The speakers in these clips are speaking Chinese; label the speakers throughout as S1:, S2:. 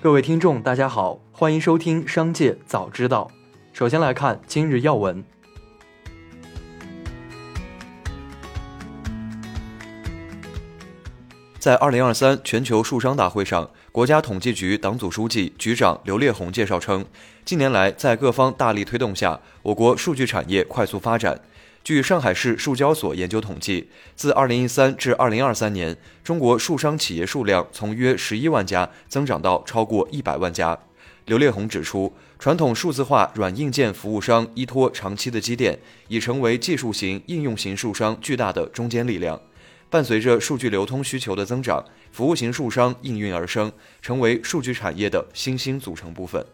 S1: 各位听众，大家好，欢迎收听《商界早知道》。首先来看今日要闻。
S2: 在二零二三全球树商大会上，国家统计局党组书记、局长刘烈宏介绍称，近年来在各方大力推动下，我国数据产业快速发展。据上海市数交所研究统计，自二零一三至二零二三年，中国树商企业数量从约十一万家增长到超过一百万家。刘烈宏指出，传统数字化软硬件服务商依托长期的积淀，已成为技术型、应用型树商巨大的中坚力量。伴随着数据流通需求的增长，服务型树商应运而生，成为数据产业的新兴组成部分。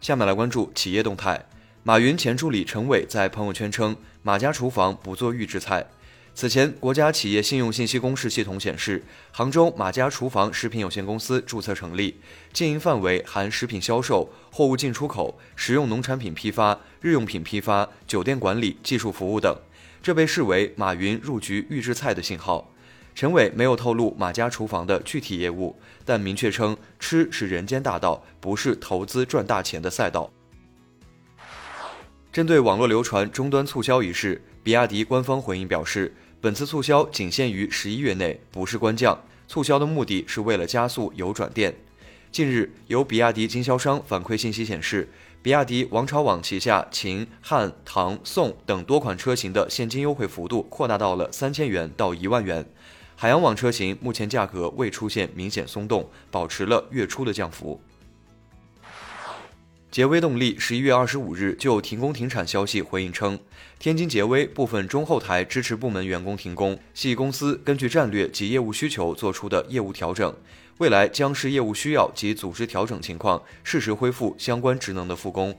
S2: 下面来关注企业动态。马云前助理陈伟在朋友圈称，马家厨房不做预制菜。此前，国家企业信用信息公示系统显示，杭州马家厨房食品有限公司注册成立，经营范围含食品销售、货物进出口、食用农产品批发、日用品批发、酒店管理、技术服务等。这被视为马云入局预制菜的信号。陈伟没有透露马家厨房的具体业务，但明确称，吃是人间大道，不是投资赚大钱的赛道。针对网络流传终端促销一事，比亚迪官方回应表示，本次促销仅限于十一月内，不是官降。促销的目的是为了加速有转电。近日，有比亚迪经销商反馈信息显示，比亚迪王朝网旗下秦、汉、唐、宋等多款车型的现金优惠幅度扩大到了三千元到一万元。海洋网车型目前价格未出现明显松动，保持了月初的降幅。杰威动力十一月二十五日就停工停产消息回应称，天津杰威部分中后台支持部门员工停工，系公司根据战略及业务需求做出的业务调整，未来将视业务需要及组织调整情况，适时恢复相关职能的复工。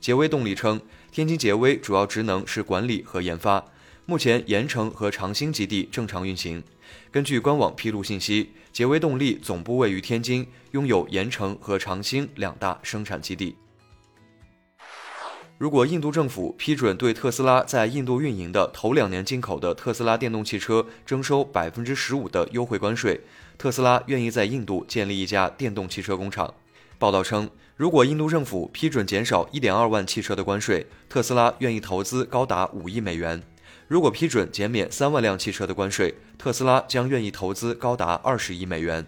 S2: 杰威动力称，天津杰威主要职能是管理和研发，目前盐城和长兴基地正常运行。根据官网披露信息，杰威动力总部位于天津，拥有盐城和长兴两大生产基地。如果印度政府批准对特斯拉在印度运营的头两年进口的特斯拉电动汽车征收百分之十五的优惠关税，特斯拉愿意在印度建立一家电动汽车工厂。报道称，如果印度政府批准减少一点二万汽车的关税，特斯拉愿意投资高达五亿美元；如果批准减免三万辆汽车的关税，特斯拉将愿意投资高达二十亿美元。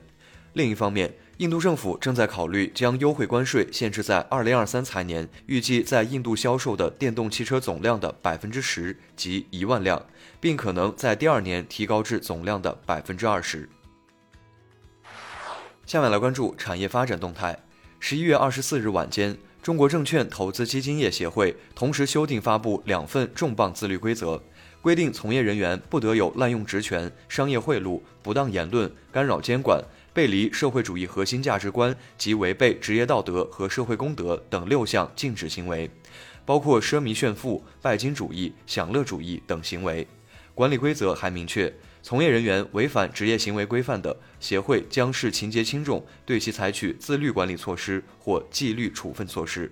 S2: 另一方面，印度政府正在考虑将优惠关税限制在二零二三财年预计在印度销售的电动汽车总量的百分之十及一万辆，并可能在第二年提高至总量的百分之二十。下面来关注产业发展动态。十一月二十四日晚间，中国证券投资基金业协会同时修订发布两份重磅自律规则，规定从业人员不得有滥用职权、商业贿赂、不当言论、干扰监管。背离社会主义核心价值观及违背职业道德和社会公德等六项禁止行为，包括奢靡炫富、拜金主义、享乐主义等行为。管理规则还明确，从业人员违反职业行为规范的，协会将视情节轻重，对其采取自律管理措施或纪律处分措施。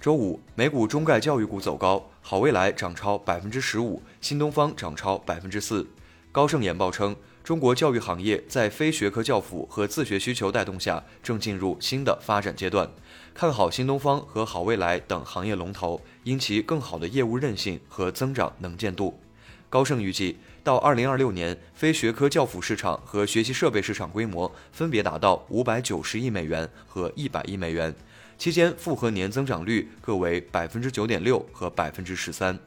S2: 周五，美股中概教育股走高，好未来涨超百分之十五，新东方涨超百分之四。高盛研报称。中国教育行业在非学科教辅和自学需求带动下，正进入新的发展阶段。看好新东方和好未来等行业龙头，因其更好的业务韧性和增长能见度。高盛预计，到2026年，非学科教辅市场和学习设备市场规模分别达到590亿美元和100亿美元，期间复合年增长率各为9.6%和13%。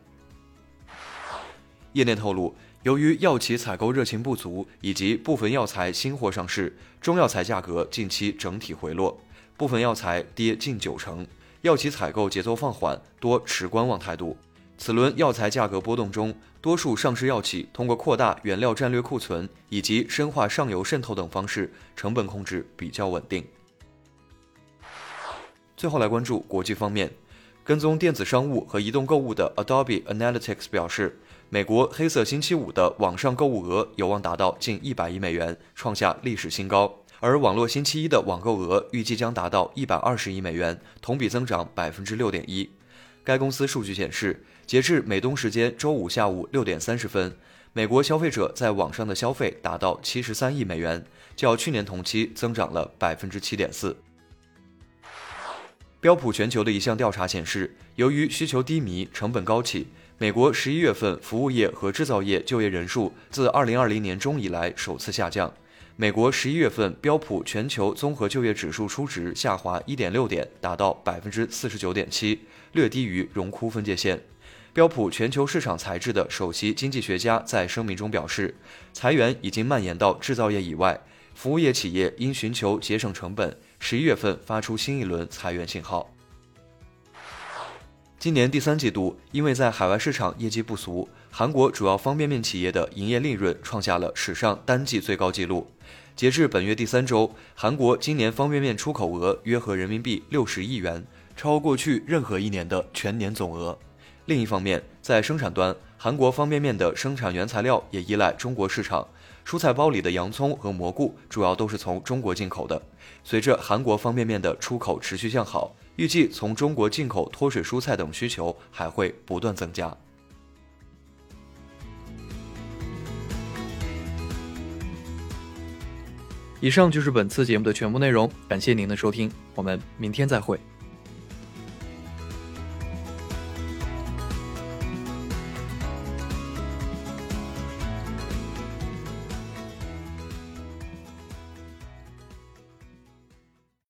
S2: 业内透露。由于药企采购热情不足，以及部分药材新货上市，中药材价格近期整体回落，部分药材跌近九成。药企采购节奏放缓，多持观望态度。此轮药材价格波动中，多数上市药企通过扩大原料战略库存以及深化上游渗透等方式，成本控制比较稳定。最后来关注国际方面，跟踪电子商务和移动购物的 Adobe Analytics 表示。美国黑色星期五的网上购物额有望达到近一百亿美元，创下历史新高。而网络星期一的网购额预计将达到一百二十亿美元，同比增长百分之六点一。该公司数据显示，截至美东时间周五下午六点三十分，美国消费者在网上的消费达到七十三亿美元，较去年同期增长了百分之七点四。标普全球的一项调查显示，由于需求低迷、成本高企，美国十一月份服务业和制造业就业人数自二零二零年中以来首次下降。美国十一月份标普全球综合就业指数初值下滑一点六点，达到百分之四十九点七，略低于荣枯分界线。标普全球市场材质的首席经济学家在声明中表示，裁员已经蔓延到制造业以外，服务业企业因寻求节省成本，十一月份发出新一轮裁员信号。今年第三季度，因为在海外市场业绩不俗，韩国主要方便面企业的营业利润创下了史上单季最高纪录。截至本月第三周，韩国今年方便面出口额约合人民币六十亿元，超过去任何一年的全年总额。另一方面，在生产端，韩国方便面的生产原材料也依赖中国市场，蔬菜包里的洋葱和蘑菇主要都是从中国进口的。随着韩国方便面的出口持续向好，预计从中国进口脱水蔬菜等需求还会不断增加。
S1: 以上就是本次节目的全部内容，感谢您的收听，我们明天再会。